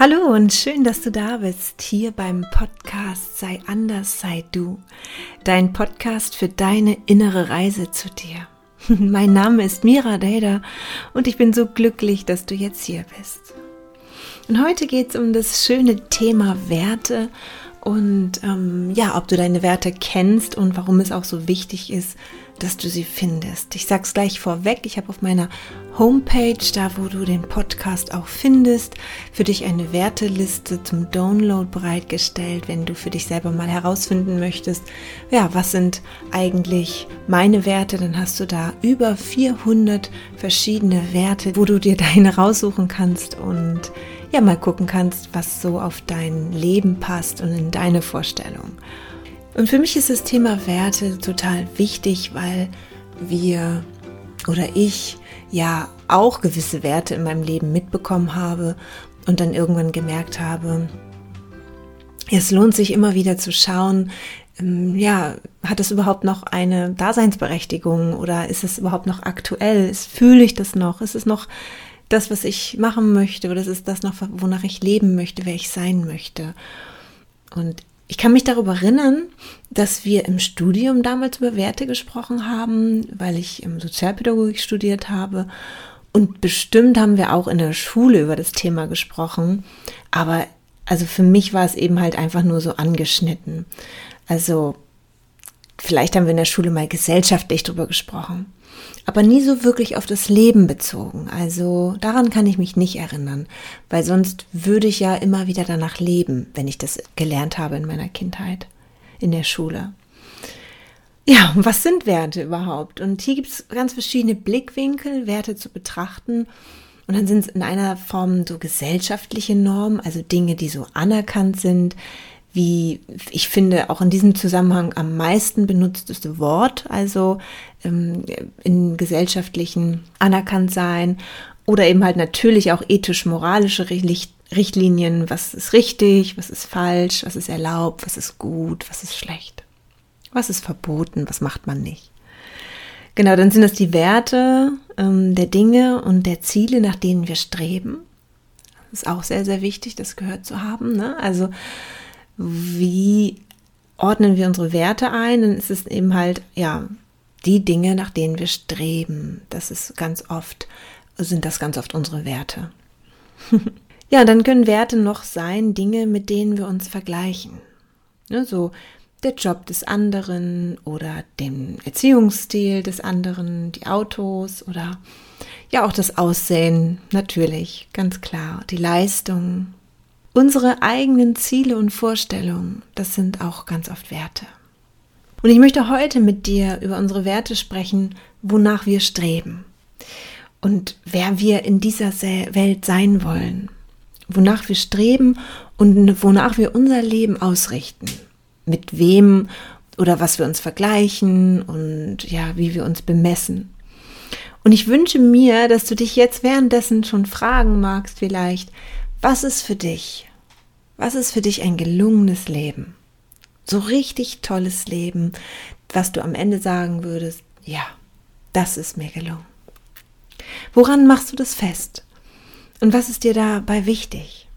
Hallo und schön, dass du da bist, hier beim Podcast Sei anders, sei du. Dein Podcast für deine innere Reise zu dir. Mein Name ist Mira Dada und ich bin so glücklich, dass du jetzt hier bist. Und heute geht es um das schöne Thema Werte und ähm, ja, ob du deine Werte kennst und warum es auch so wichtig ist, dass du sie findest. Ich sag's gleich vorweg, ich habe auf meiner Homepage, da wo du den Podcast auch findest, für dich eine Werteliste zum Download bereitgestellt, wenn du für dich selber mal herausfinden möchtest, ja, was sind eigentlich meine Werte, dann hast du da über 400 verschiedene Werte, wo du dir deine raussuchen kannst und ja, mal gucken kannst, was so auf dein Leben passt und in deine Vorstellung. Und für mich ist das Thema Werte total wichtig, weil wir oder ich ja auch gewisse Werte in meinem Leben mitbekommen habe und dann irgendwann gemerkt habe, es lohnt sich immer wieder zu schauen, ähm, ja, hat es überhaupt noch eine Daseinsberechtigung oder ist es überhaupt noch aktuell? Fühle ich das noch? Ist es noch das, was ich machen möchte oder ist es das noch, wonach ich leben möchte, wer ich sein möchte? Und ich kann mich darüber erinnern, dass wir im Studium damals über Werte gesprochen haben, weil ich im Sozialpädagogik studiert habe. Und bestimmt haben wir auch in der Schule über das Thema gesprochen. Aber also für mich war es eben halt einfach nur so angeschnitten. Also vielleicht haben wir in der Schule mal gesellschaftlich drüber gesprochen aber nie so wirklich auf das Leben bezogen. Also daran kann ich mich nicht erinnern, weil sonst würde ich ja immer wieder danach leben, wenn ich das gelernt habe in meiner Kindheit, in der Schule. Ja, was sind Werte überhaupt? Und hier gibt es ganz verschiedene Blickwinkel, Werte zu betrachten. Und dann sind es in einer Form so gesellschaftliche Normen, also Dinge, die so anerkannt sind, wie ich finde auch in diesem Zusammenhang am meisten benutzteste Wort, also ähm, in gesellschaftlichen anerkannt sein oder eben halt natürlich auch ethisch-moralische Richtlinien, was ist richtig, was ist falsch, was ist erlaubt, was ist gut, was ist schlecht, was ist verboten, was macht man nicht. Genau, dann sind das die Werte ähm, der Dinge und der Ziele, nach denen wir streben. Das ist auch sehr, sehr wichtig, das gehört zu haben. Ne? Also wie ordnen wir unsere Werte ein, dann ist es eben halt, ja, die Dinge, nach denen wir streben. Das ist ganz oft, sind das ganz oft unsere Werte. ja, dann können Werte noch sein, Dinge, mit denen wir uns vergleichen. Ne, so der Job des anderen oder den Erziehungsstil des anderen, die Autos oder ja auch das Aussehen, natürlich, ganz klar, die Leistung, Unsere eigenen Ziele und Vorstellungen, das sind auch ganz oft Werte. Und ich möchte heute mit dir über unsere Werte sprechen, wonach wir streben und wer wir in dieser Welt sein wollen, wonach wir streben und wonach wir unser Leben ausrichten, mit wem oder was wir uns vergleichen und ja, wie wir uns bemessen. Und ich wünsche mir, dass du dich jetzt währenddessen schon fragen magst, vielleicht, was ist für dich was ist für dich ein gelungenes Leben? So richtig tolles Leben, was du am Ende sagen würdest, ja, das ist mir gelungen. Woran machst du das fest? Und was ist dir dabei wichtig?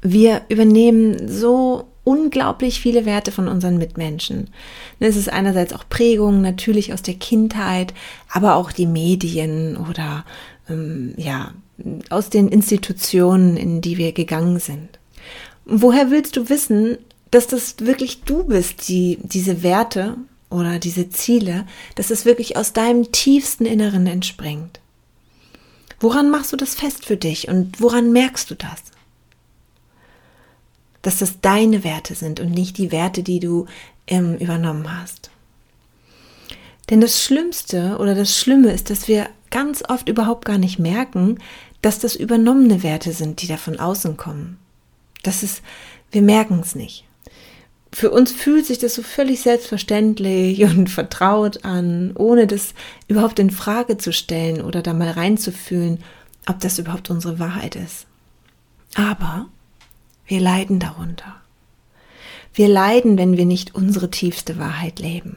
Wir übernehmen so unglaublich viele Werte von unseren Mitmenschen. Es ist einerseits auch Prägung, natürlich aus der Kindheit, aber auch die Medien oder ähm, ja, aus den Institutionen, in die wir gegangen sind. Woher willst du wissen, dass das wirklich du bist, die diese Werte oder diese Ziele, dass es wirklich aus deinem tiefsten Inneren entspringt? Woran machst du das fest für dich und woran merkst du das? Dass das deine Werte sind und nicht die Werte, die du ähm, übernommen hast. Denn das Schlimmste oder das Schlimme ist, dass wir ganz oft überhaupt gar nicht merken, dass das übernommene Werte sind, die da von außen kommen. Das ist, wir merken es nicht. Für uns fühlt sich das so völlig selbstverständlich und vertraut an, ohne das überhaupt in Frage zu stellen oder da mal reinzufühlen, ob das überhaupt unsere Wahrheit ist. Aber wir leiden darunter. Wir leiden, wenn wir nicht unsere tiefste Wahrheit leben.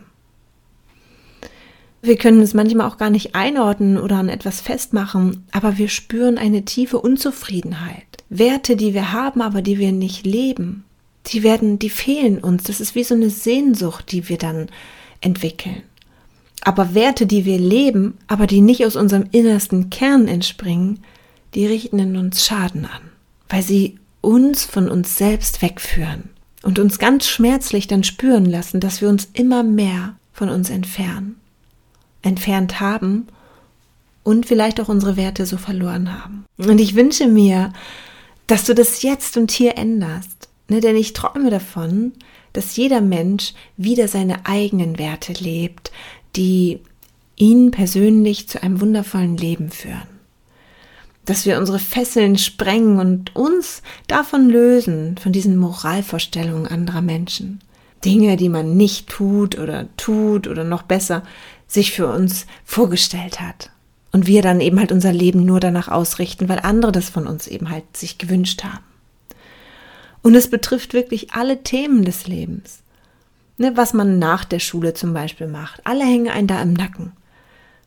Wir können es manchmal auch gar nicht einordnen oder an etwas festmachen, aber wir spüren eine tiefe Unzufriedenheit. Werte, die wir haben, aber die wir nicht leben, die werden, die fehlen uns. Das ist wie so eine Sehnsucht, die wir dann entwickeln. Aber Werte, die wir leben, aber die nicht aus unserem innersten Kern entspringen, die richten in uns Schaden an, weil sie uns von uns selbst wegführen und uns ganz schmerzlich dann spüren lassen, dass wir uns immer mehr von uns entfernen, entfernt haben und vielleicht auch unsere Werte so verloren haben. Und ich wünsche mir, dass du das jetzt und hier änderst, ne, denn ich träume davon, dass jeder Mensch wieder seine eigenen Werte lebt, die ihn persönlich zu einem wundervollen Leben führen. Dass wir unsere Fesseln sprengen und uns davon lösen, von diesen Moralvorstellungen anderer Menschen. Dinge, die man nicht tut oder tut oder noch besser sich für uns vorgestellt hat. Und wir dann eben halt unser Leben nur danach ausrichten, weil andere das von uns eben halt sich gewünscht haben. Und es betrifft wirklich alle Themen des Lebens. Ne, was man nach der Schule zum Beispiel macht. Alle hängen einen da im Nacken.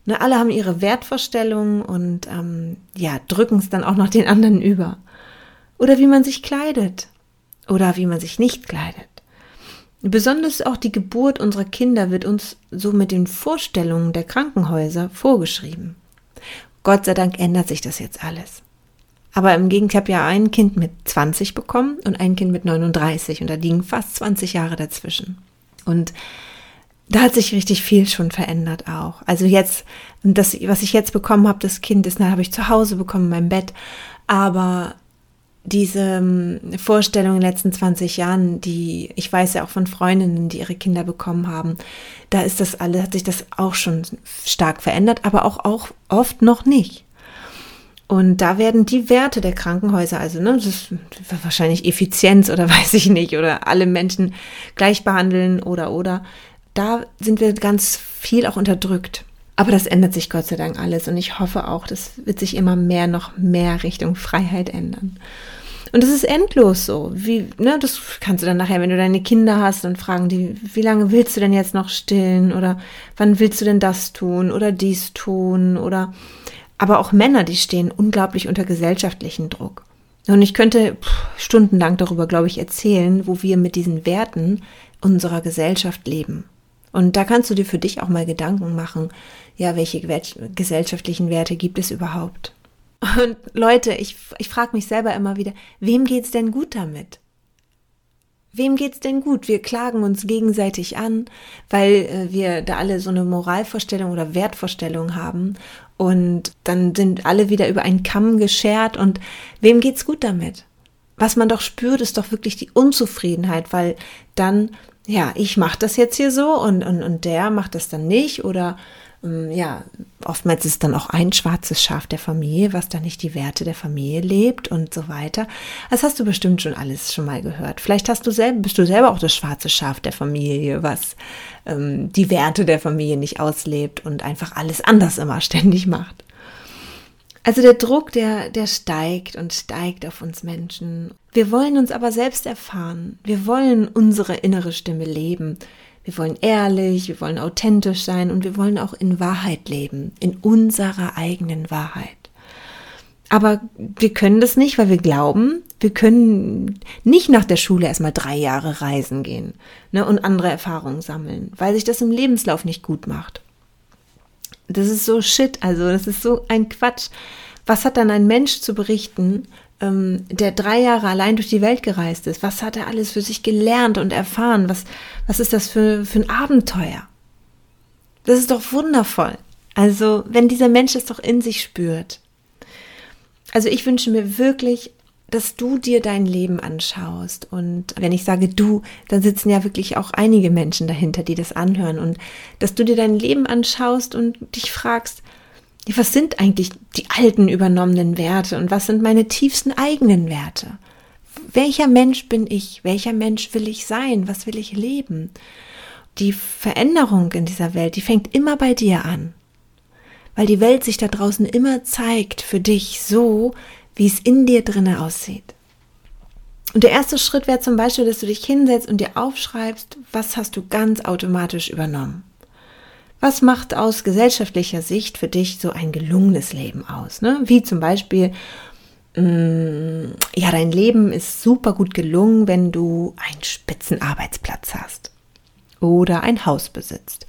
Ne, alle haben ihre Wertvorstellungen und ähm, ja, drücken es dann auch noch den anderen über. Oder wie man sich kleidet. Oder wie man sich nicht kleidet. Besonders auch die Geburt unserer Kinder wird uns so mit den Vorstellungen der Krankenhäuser vorgeschrieben. Gott sei Dank ändert sich das jetzt alles. Aber im Gegenteil, ich habe ja ein Kind mit 20 bekommen und ein Kind mit 39 und da liegen fast 20 Jahre dazwischen. Und da hat sich richtig viel schon verändert auch. Also jetzt, das, was ich jetzt bekommen habe, das Kind na, habe ich zu Hause bekommen, in meinem Bett. Aber diese ähm, Vorstellung in den letzten 20 Jahren, die, ich weiß ja auch von Freundinnen, die ihre Kinder bekommen haben, da ist das alles, hat sich das auch schon stark verändert, aber auch, auch oft noch nicht. Und da werden die Werte der Krankenhäuser, also ne, das ist wahrscheinlich Effizienz oder weiß ich nicht, oder alle Menschen gleich behandeln oder oder, da sind wir ganz viel auch unterdrückt. Aber das ändert sich Gott sei Dank alles und ich hoffe auch, das wird sich immer mehr, noch mehr Richtung Freiheit ändern. Und es ist endlos so. Wie, ne, das kannst du dann nachher, wenn du deine Kinder hast, und fragen die, wie lange willst du denn jetzt noch stillen? Oder wann willst du denn das tun oder dies tun? Oder aber auch Männer, die stehen unglaublich unter gesellschaftlichen Druck. Und ich könnte stundenlang darüber, glaube ich, erzählen, wo wir mit diesen Werten unserer Gesellschaft leben. Und da kannst du dir für dich auch mal Gedanken machen, ja, welche gesellschaftlichen Werte gibt es überhaupt? Und Leute, ich, ich frage mich selber immer wieder, wem geht's denn gut damit? Wem geht's denn gut? Wir klagen uns gegenseitig an, weil äh, wir da alle so eine Moralvorstellung oder Wertvorstellung haben und dann sind alle wieder über einen Kamm geschert und wem geht's gut damit? Was man doch spürt, ist doch wirklich die Unzufriedenheit, weil dann ja, ich mache das jetzt hier so und, und, und der macht das dann nicht oder ähm, ja, oftmals ist dann auch ein schwarzes Schaf der Familie, was da nicht die Werte der Familie lebt und so weiter. Das hast du bestimmt schon alles schon mal gehört. Vielleicht hast du selber, bist du selber auch das schwarze Schaf der Familie, was ähm, die Werte der Familie nicht auslebt und einfach alles anders immer ständig macht. Also der Druck, der, der steigt und steigt auf uns Menschen. Wir wollen uns aber selbst erfahren. Wir wollen unsere innere Stimme leben. Wir wollen ehrlich, wir wollen authentisch sein und wir wollen auch in Wahrheit leben, in unserer eigenen Wahrheit. Aber wir können das nicht, weil wir glauben, wir können nicht nach der Schule erstmal drei Jahre reisen gehen ne, und andere Erfahrungen sammeln, weil sich das im Lebenslauf nicht gut macht. Das ist so shit, also das ist so ein Quatsch. Was hat dann ein Mensch zu berichten, ähm, der drei Jahre allein durch die Welt gereist ist. Was hat er alles für sich gelernt und erfahren? Was, was ist das für, für ein Abenteuer? Das ist doch wundervoll. Also, wenn dieser Mensch es doch in sich spürt. Also, ich wünsche mir wirklich, dass du dir dein Leben anschaust. Und wenn ich sage du, dann sitzen ja wirklich auch einige Menschen dahinter, die das anhören. Und dass du dir dein Leben anschaust und dich fragst, was sind eigentlich die alten übernommenen Werte und was sind meine tiefsten eigenen Werte? Welcher Mensch bin ich? Welcher Mensch will ich sein? Was will ich leben? Die Veränderung in dieser Welt, die fängt immer bei dir an. Weil die Welt sich da draußen immer zeigt für dich so, wie es in dir drinne aussieht. Und der erste Schritt wäre zum Beispiel, dass du dich hinsetzt und dir aufschreibst, was hast du ganz automatisch übernommen? Was macht aus gesellschaftlicher Sicht für dich so ein gelungenes Leben aus? Ne? Wie zum Beispiel, mh, mm, ja, dein Leben ist super gut gelungen, wenn du einen Spitzenarbeitsplatz hast oder ein Haus besitzt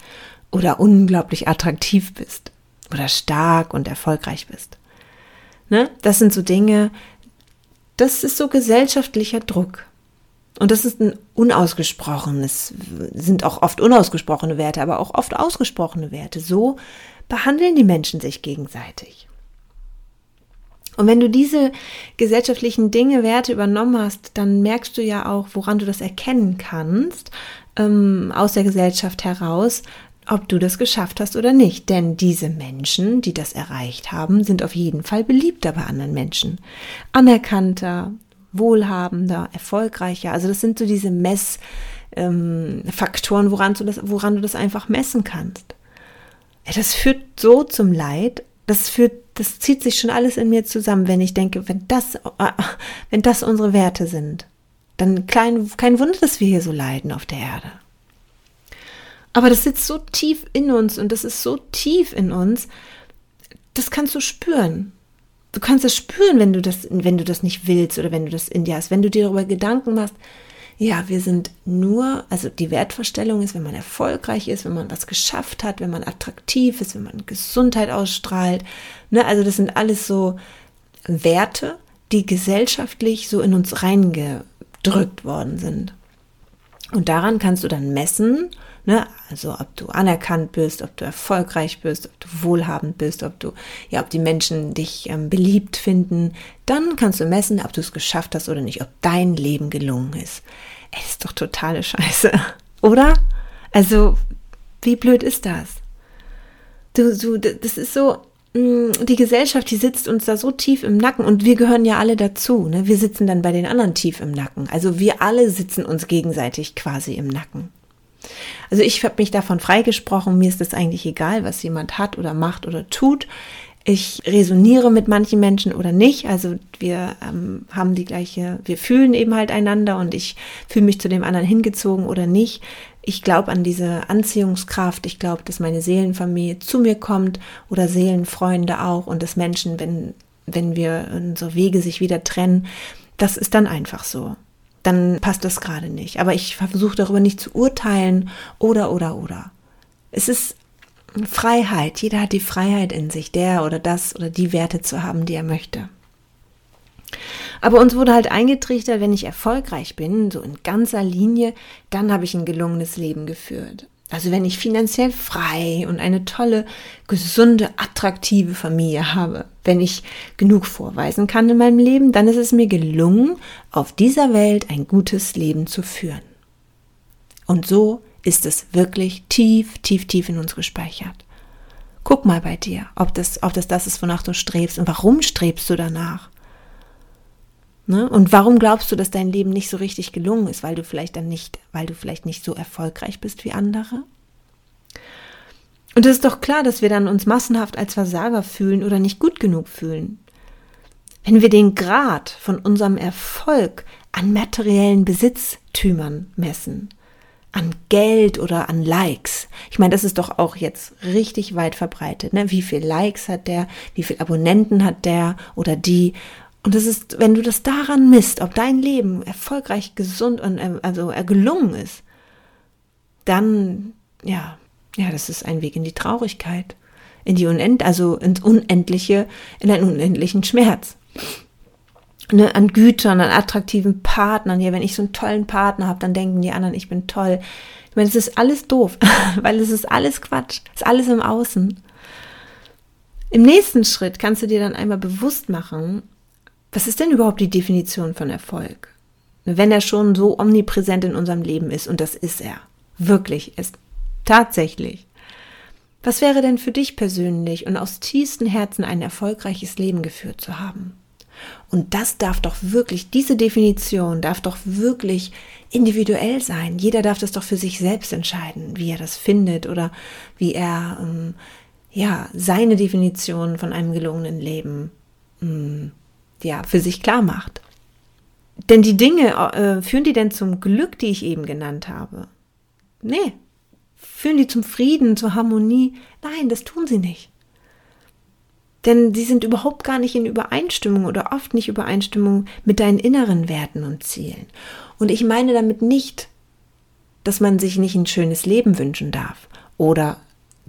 oder unglaublich attraktiv bist oder stark und erfolgreich bist. Ne? Das sind so Dinge, das ist so gesellschaftlicher Druck. Und das ist ein unausgesprochenes, sind auch oft unausgesprochene Werte, aber auch oft ausgesprochene Werte. So behandeln die Menschen sich gegenseitig. Und wenn du diese gesellschaftlichen Dinge, Werte übernommen hast, dann merkst du ja auch, woran du das erkennen kannst, ähm, aus der Gesellschaft heraus, ob du das geschafft hast oder nicht. Denn diese Menschen, die das erreicht haben, sind auf jeden Fall beliebter bei anderen Menschen. Anerkannter, wohlhabender, erfolgreicher. Also das sind so diese Messfaktoren, ähm, woran du das, woran du das einfach messen kannst. Das führt so zum Leid. Das führt, das zieht sich schon alles in mir zusammen, wenn ich denke, wenn das, äh, wenn das unsere Werte sind, dann kein, kein Wunder, dass wir hier so leiden auf der Erde. Aber das sitzt so tief in uns und das ist so tief in uns, das kannst du spüren. Du kannst es spüren, wenn du das, wenn du das nicht willst oder wenn du das in dir hast. Wenn du dir darüber Gedanken machst, ja, wir sind nur, also die Wertvorstellung ist, wenn man erfolgreich ist, wenn man was geschafft hat, wenn man attraktiv ist, wenn man Gesundheit ausstrahlt. Ne? Also das sind alles so Werte, die gesellschaftlich so in uns reingedrückt worden sind. Und daran kannst du dann messen, Ne? Also ob du anerkannt bist, ob du erfolgreich bist, ob du wohlhabend bist, ob du, ja, ob die Menschen dich ähm, beliebt finden, dann kannst du messen, ob du es geschafft hast oder nicht, ob dein Leben gelungen ist. Das ist doch totale Scheiße, oder? Also, wie blöd ist das? Du, du, das ist so, mm, die Gesellschaft, die sitzt uns da so tief im Nacken und wir gehören ja alle dazu. Ne? Wir sitzen dann bei den anderen tief im Nacken. Also wir alle sitzen uns gegenseitig quasi im Nacken. Also ich habe mich davon freigesprochen, mir ist es eigentlich egal, was jemand hat oder macht oder tut. Ich resoniere mit manchen Menschen oder nicht. Also wir ähm, haben die gleiche, wir fühlen eben halt einander und ich fühle mich zu dem anderen hingezogen oder nicht. Ich glaube an diese Anziehungskraft. Ich glaube, dass meine Seelenfamilie zu mir kommt oder Seelenfreunde auch und dass Menschen, wenn, wenn wir unsere Wege sich wieder trennen, das ist dann einfach so dann passt das gerade nicht. Aber ich versuche darüber nicht zu urteilen oder, oder, oder. Es ist Freiheit. Jeder hat die Freiheit in sich, der oder das oder die Werte zu haben, die er möchte. Aber uns wurde halt eingetrichtert, wenn ich erfolgreich bin, so in ganzer Linie, dann habe ich ein gelungenes Leben geführt. Also wenn ich finanziell frei und eine tolle, gesunde, attraktive Familie habe, wenn ich genug vorweisen kann in meinem Leben, dann ist es mir gelungen, auf dieser Welt ein gutes Leben zu führen. Und so ist es wirklich tief, tief, tief in uns gespeichert. Guck mal bei dir, ob das, ob das das ist, wonach du strebst und warum strebst du danach? Ne? Und warum glaubst du, dass dein Leben nicht so richtig gelungen ist, weil du vielleicht dann nicht, weil du vielleicht nicht so erfolgreich bist wie andere? Und es ist doch klar, dass wir dann uns massenhaft als Versager fühlen oder nicht gut genug fühlen. Wenn wir den Grad von unserem Erfolg an materiellen Besitztümern messen, an Geld oder an Likes. Ich meine, das ist doch auch jetzt richtig weit verbreitet. Ne? Wie viel Likes hat der? Wie viel Abonnenten hat der oder die? Und das ist, wenn du das daran misst, ob dein Leben erfolgreich, gesund und äh, also äh, gelungen ist, dann, ja, ja, das ist ein Weg in die Traurigkeit, in die Unend, also ins Unendliche, in einen unendlichen Schmerz. Ne, an Gütern, an attraktiven Partnern. Ja, wenn ich so einen tollen Partner habe, dann denken die anderen, ich bin toll. Ich meine, es ist alles doof, weil es ist alles Quatsch, es ist alles im Außen. Im nächsten Schritt kannst du dir dann einmal bewusst machen, was ist denn überhaupt die Definition von Erfolg? Wenn er schon so omnipräsent in unserem Leben ist, und das ist er, wirklich ist, tatsächlich. Was wäre denn für dich persönlich und aus tiefstem Herzen ein erfolgreiches Leben geführt zu haben? Und das darf doch wirklich, diese Definition darf doch wirklich individuell sein. Jeder darf das doch für sich selbst entscheiden, wie er das findet oder wie er ähm, ja seine Definition von einem gelungenen Leben ähm, ja, für sich klar macht. Denn die Dinge, äh, führen die denn zum Glück, die ich eben genannt habe? Nee, führen die zum Frieden, zur Harmonie? Nein, das tun sie nicht. Denn sie sind überhaupt gar nicht in Übereinstimmung oder oft nicht Übereinstimmung mit deinen inneren Werten und Zielen. Und ich meine damit nicht, dass man sich nicht ein schönes Leben wünschen darf oder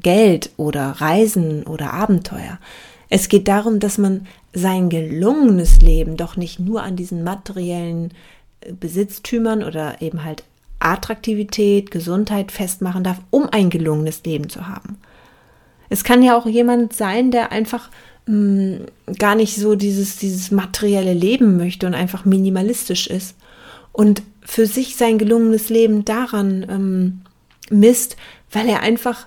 Geld oder Reisen oder Abenteuer. Es geht darum, dass man sein gelungenes Leben doch nicht nur an diesen materiellen äh, Besitztümern oder eben halt Attraktivität, Gesundheit festmachen darf, um ein gelungenes Leben zu haben. Es kann ja auch jemand sein, der einfach mh, mm, gar nicht so dieses, dieses materielle Leben möchte und einfach minimalistisch ist und für sich sein gelungenes Leben daran ähm, misst, weil er einfach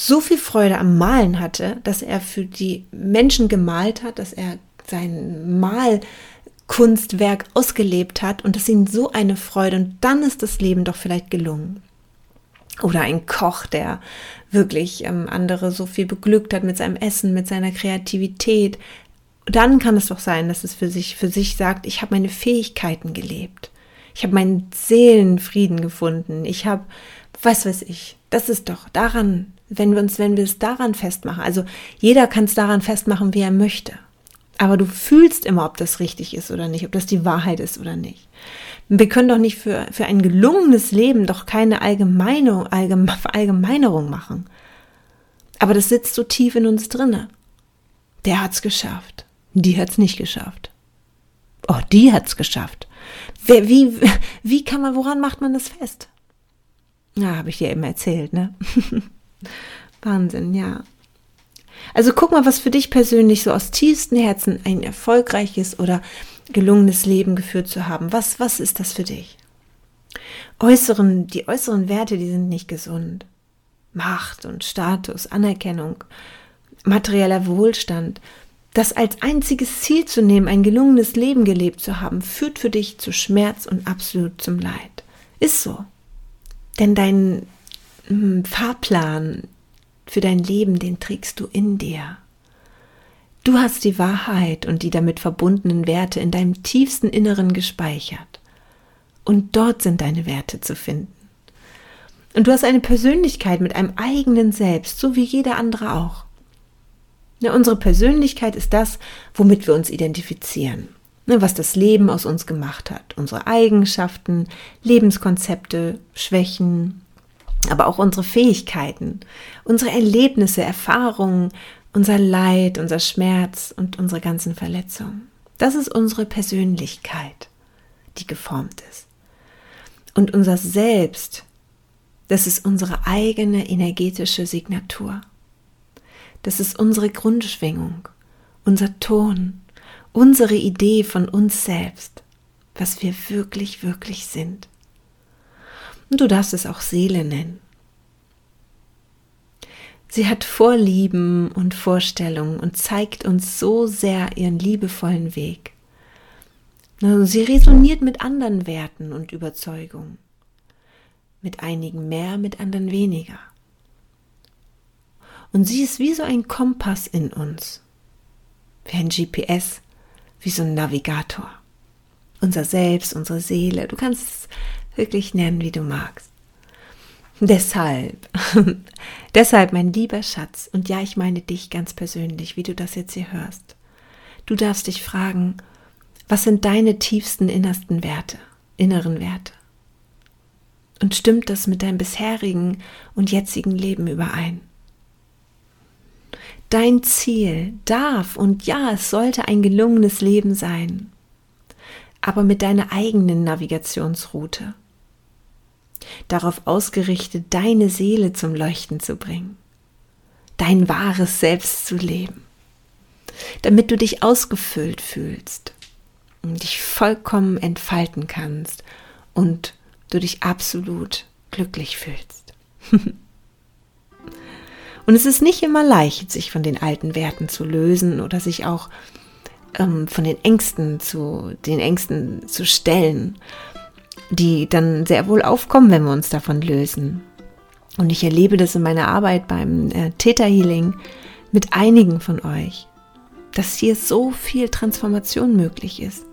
so viel Freude am Malen hatte, dass er für die Menschen gemalt hat, dass er sein Malkunstwerk ausgelebt hat und das ihm so eine Freude und dann ist das Leben doch vielleicht gelungen. Oder ein Koch, der wirklich ähm, andere so viel beglückt hat mit seinem Essen, mit seiner Kreativität. Dann kann es doch sein, dass es für sich, für sich sagt, ich habe meine Fähigkeiten gelebt. Ich habe meinen Seelenfrieden gefunden. Ich habe, was weiß ich. Das ist doch daran wenn wir uns, wenn wir es daran festmachen, also jeder kann es daran festmachen, wie er möchte. Aber du fühlst immer, ob das richtig ist oder nicht, ob das die Wahrheit ist oder nicht. Wir können doch nicht für, für ein gelungenes Leben doch keine Allgemeinung, Allgeme Allgemeinerung machen. Aber das sitzt so tief in uns drinne. Der hat's geschafft. Die hat's nicht geschafft. Oh, die hat's geschafft. Wie, wie, wie kann man, woran macht man das fest? Ja, habe ich dir eben erzählt, ne? Wahnsinn, ja. Also guck mal, was für dich persönlich so aus tiefstem Herzen ein erfolgreiches oder gelungenes Leben geführt zu haben. Was, was ist das für dich? Äußeren, die äußeren Werte, die sind nicht gesund. Macht und Status, Anerkennung, materieller Wohlstand, das als einziges Ziel zu nehmen, ein gelungenes Leben gelebt zu haben, führt für dich zu Schmerz und absolut zum Leid. Ist so. Denn dein Fahrplan für dein Leben, den trägst du in dir. Du hast die Wahrheit und die damit verbundenen Werte in deinem tiefsten Inneren gespeichert. Und dort sind deine Werte zu finden. Und du hast eine Persönlichkeit mit einem eigenen Selbst, so wie jeder andere auch. Ja, unsere Persönlichkeit ist das, womit wir uns identifizieren, ne, was das Leben aus uns gemacht hat. Unsere Eigenschaften, Lebenskonzepte, Schwächen, aber auch unsere Fähigkeiten, unsere Erlebnisse, Erfahrungen, unser Leid, unser Schmerz und unsere ganzen Verletzungen. Das ist unsere Persönlichkeit, die geformt ist. Und unser Selbst, das ist unsere eigene energetische Signatur. Das ist unsere Grundschwingung, unser Ton, unsere Idee von uns selbst, was wir wirklich, wirklich sind. Und du darfst es auch Seele nennen. Sie hat Vorlieben und Vorstellungen und zeigt uns so sehr ihren liebevollen Weg. Sie resoniert mit anderen Werten und Überzeugungen. Mit einigen mehr, mit anderen weniger. Und sie ist wie so ein Kompass in uns. Wie ein GPS, wie so ein Navigator. Unser Selbst, unsere Seele. Du kannst es wirklich nennen, wie du magst. Deshalb, deshalb, mein lieber Schatz, und ja, ich meine dich ganz persönlich, wie du das jetzt hier hörst. Du darfst dich fragen, was sind deine tiefsten innersten Werte, inneren Werte? Und stimmt das mit deinem bisherigen und jetzigen Leben überein? Dein Ziel darf und ja, es sollte ein gelungenes Leben sein, aber mit deiner eigenen Navigationsroute darauf ausgerichtet, deine Seele zum Leuchten zu bringen, dein wahres Selbst zu leben, damit du dich ausgefüllt fühlst und dich vollkommen entfalten kannst und du dich absolut glücklich fühlst. und es ist nicht immer leicht, sich von den alten Werten zu lösen oder sich auch ähm, von den Ängsten zu den Ängsten zu stellen die dann sehr wohl aufkommen, wenn wir uns davon lösen. Und ich erlebe das in meiner Arbeit beim äh, Theta Healing mit einigen von euch, dass hier so viel Transformation möglich ist.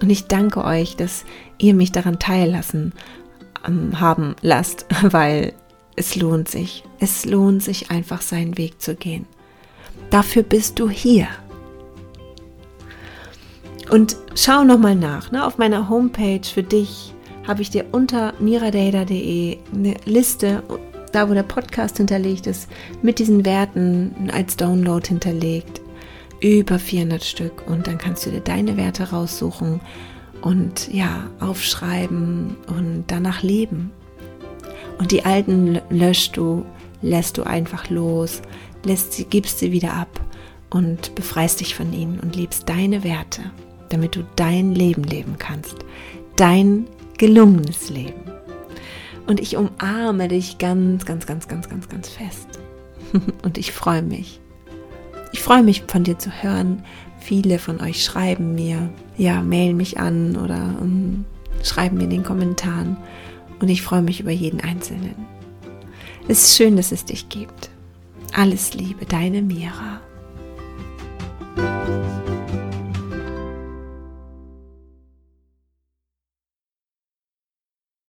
Und ich danke euch, dass ihr mich daran teillassen ähm, haben lasst, weil es lohnt sich. Es lohnt sich einfach seinen Weg zu gehen. Dafür bist du hier. Und schau nochmal nach. Ne? Auf meiner Homepage für dich habe ich dir unter miradata.de eine Liste, da wo der Podcast hinterlegt ist, mit diesen Werten als Download hinterlegt. Über 400 Stück. Und dann kannst du dir deine Werte raussuchen und ja, aufschreiben und danach leben. Und die alten löscht du, lässt du einfach los, lässt sie, gibst sie wieder ab und befreist dich von ihnen und liebst deine Werte, damit du dein Leben leben kannst. Dein gelungenes Leben. Und ich umarme dich ganz, ganz, ganz, ganz, ganz, ganz fest. Und ich freue mich. Ich freue mich von dir zu hören. Viele von euch schreiben mir, ja, mailen mich an oder um, ähm, schreiben mir in den Kommentaren. Und ich freue mich über jeden Einzelnen. Es ist schön, dass es dich gibt. Alles Liebe, deine Mira.